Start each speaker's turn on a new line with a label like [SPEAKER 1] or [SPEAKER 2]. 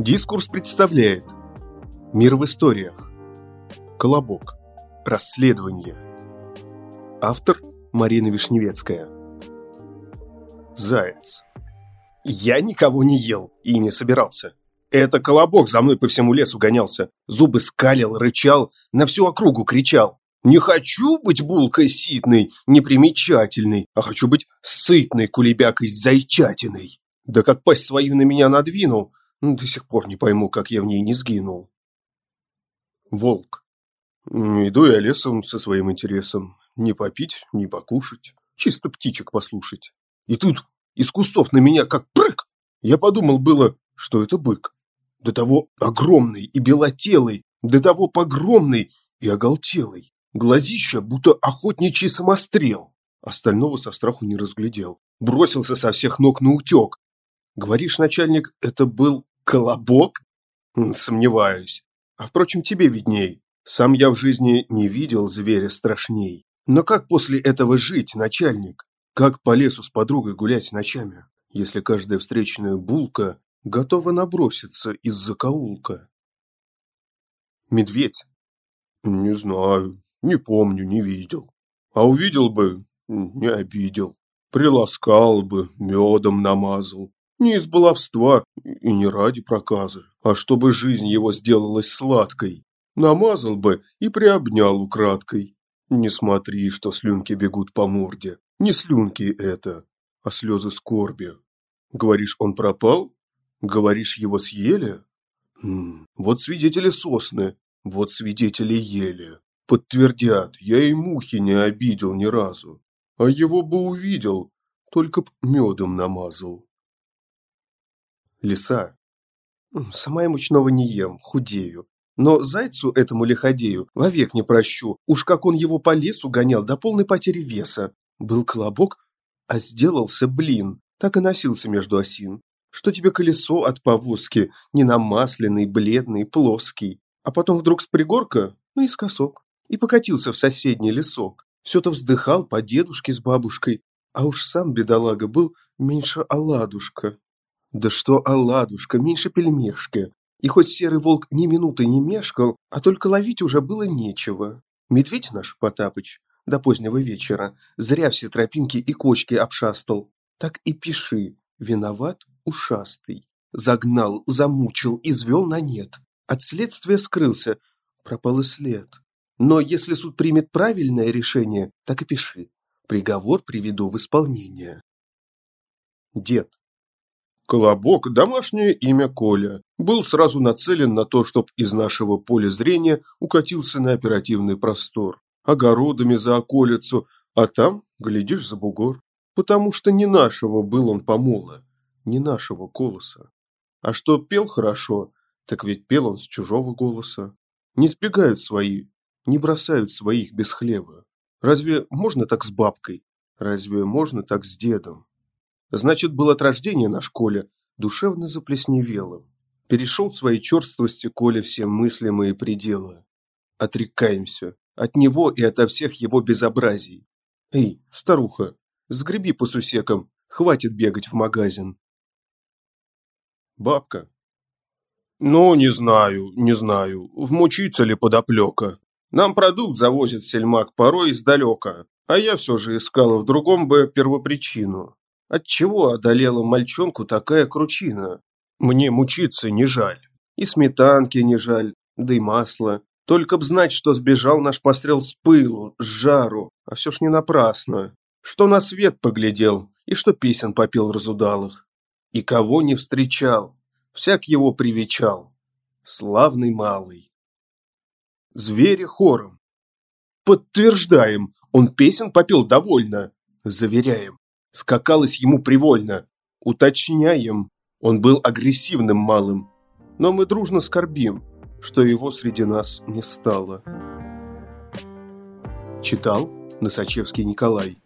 [SPEAKER 1] Дискурс представляет Мир в историях Колобок Расследование Автор Марина Вишневецкая Заяц Я никого не ел и не собирался. Это Колобок за мной по всему лесу гонялся, зубы скалил, рычал, на всю округу кричал. Не хочу быть булкой ситной, непримечательной, а хочу быть сытной кулебякой зайчатиной. Да как пасть свою на меня надвинул, до сих пор не пойму, как я в ней не сгинул. Волк. Иду я лесом со своим интересом. Не попить, не покушать, чисто птичек послушать. И тут из кустов на меня как прыг. Я подумал было, что это бык. До того огромный и белотелый, до того погромный и оголтелый. Глазища, будто охотничий самострел. Остального со страху не разглядел. Бросился со всех ног на утек. Говоришь, начальник, это был колобок? Сомневаюсь. А впрочем, тебе видней. Сам я в жизни не видел зверя страшней. Но как после этого жить, начальник? Как по лесу с подругой гулять ночами, если каждая встречная булка готова наброситься из закоулка? Медведь? Не знаю. Не помню, не видел. А увидел бы, не обидел. Приласкал бы, медом намазал. Не из баловства и не ради проказа, а чтобы жизнь его сделалась сладкой. Намазал бы и приобнял украдкой. Не смотри, что слюнки бегут по морде. Не слюнки это, а слезы скорби. Говоришь, он пропал? Говоришь, его съели? М -м, вот свидетели сосны, вот свидетели ели. Подтвердят, я и мухи не обидел ни разу. А его бы увидел, только б медом намазал. Лиса. Сама я мучного не ем, худею. Но зайцу этому лиходею вовек не прощу. Уж как он его по лесу гонял до полной потери веса. Был колобок, а сделался блин. Так и носился между осин. Что тебе колесо от повозки, ненамасленный, бледный, плоский. А потом вдруг с пригорка наискосок и покатился в соседний лесок. Все-то вздыхал по дедушке с бабушкой, а уж сам бедолага был меньше оладушка. Да что оладушка, меньше пельмешка. И хоть серый волк ни минуты не мешкал, а только ловить уже было нечего. Медведь наш Потапыч до позднего вечера зря все тропинки и кочки обшастал. Так и пиши, виноват ушастый. Загнал, замучил, извел на нет. От следствия скрылся, пропал и след. Но если суд примет правильное решение, так и пиши. Приговор приведу в исполнение. Дед. Колобок, домашнее имя Коля, был сразу нацелен на то, чтобы из нашего поля зрения укатился на оперативный простор, огородами за околицу, а там, глядишь, за бугор. Потому что не нашего был он помола, не нашего колоса. А что пел хорошо, так ведь пел он с чужого голоса. Не сбегают свои, не бросают своих без хлеба. Разве можно так с бабкой? Разве можно так с дедом? Значит, был от рождения на школе душевно заплесневелым. Перешел своей черствости Коля все мыслимые пределы. Отрекаемся от него и ото всех его безобразий. Эй, старуха, сгреби по сусекам, хватит бегать в магазин. Бабка. Ну, не знаю, не знаю, вмучится ли подоплека. Нам продукт завозит сельмак порой издалека, а я все же искала в другом бы первопричину. Отчего одолела мальчонку такая кручина? Мне мучиться не жаль. И сметанки не жаль, да и масла. Только б знать, что сбежал наш пострел с пылу, с жару, а все ж не напрасно. Что на свет поглядел, и что песен попел разудалых. И кого не встречал, всяк его привечал. Славный малый. Звери хором. Подтверждаем, он песен попил довольно. Заверяем, скакалось ему привольно. Уточняем, он был агрессивным малым. Но мы дружно скорбим, что его среди нас не стало. Читал Носачевский Николай.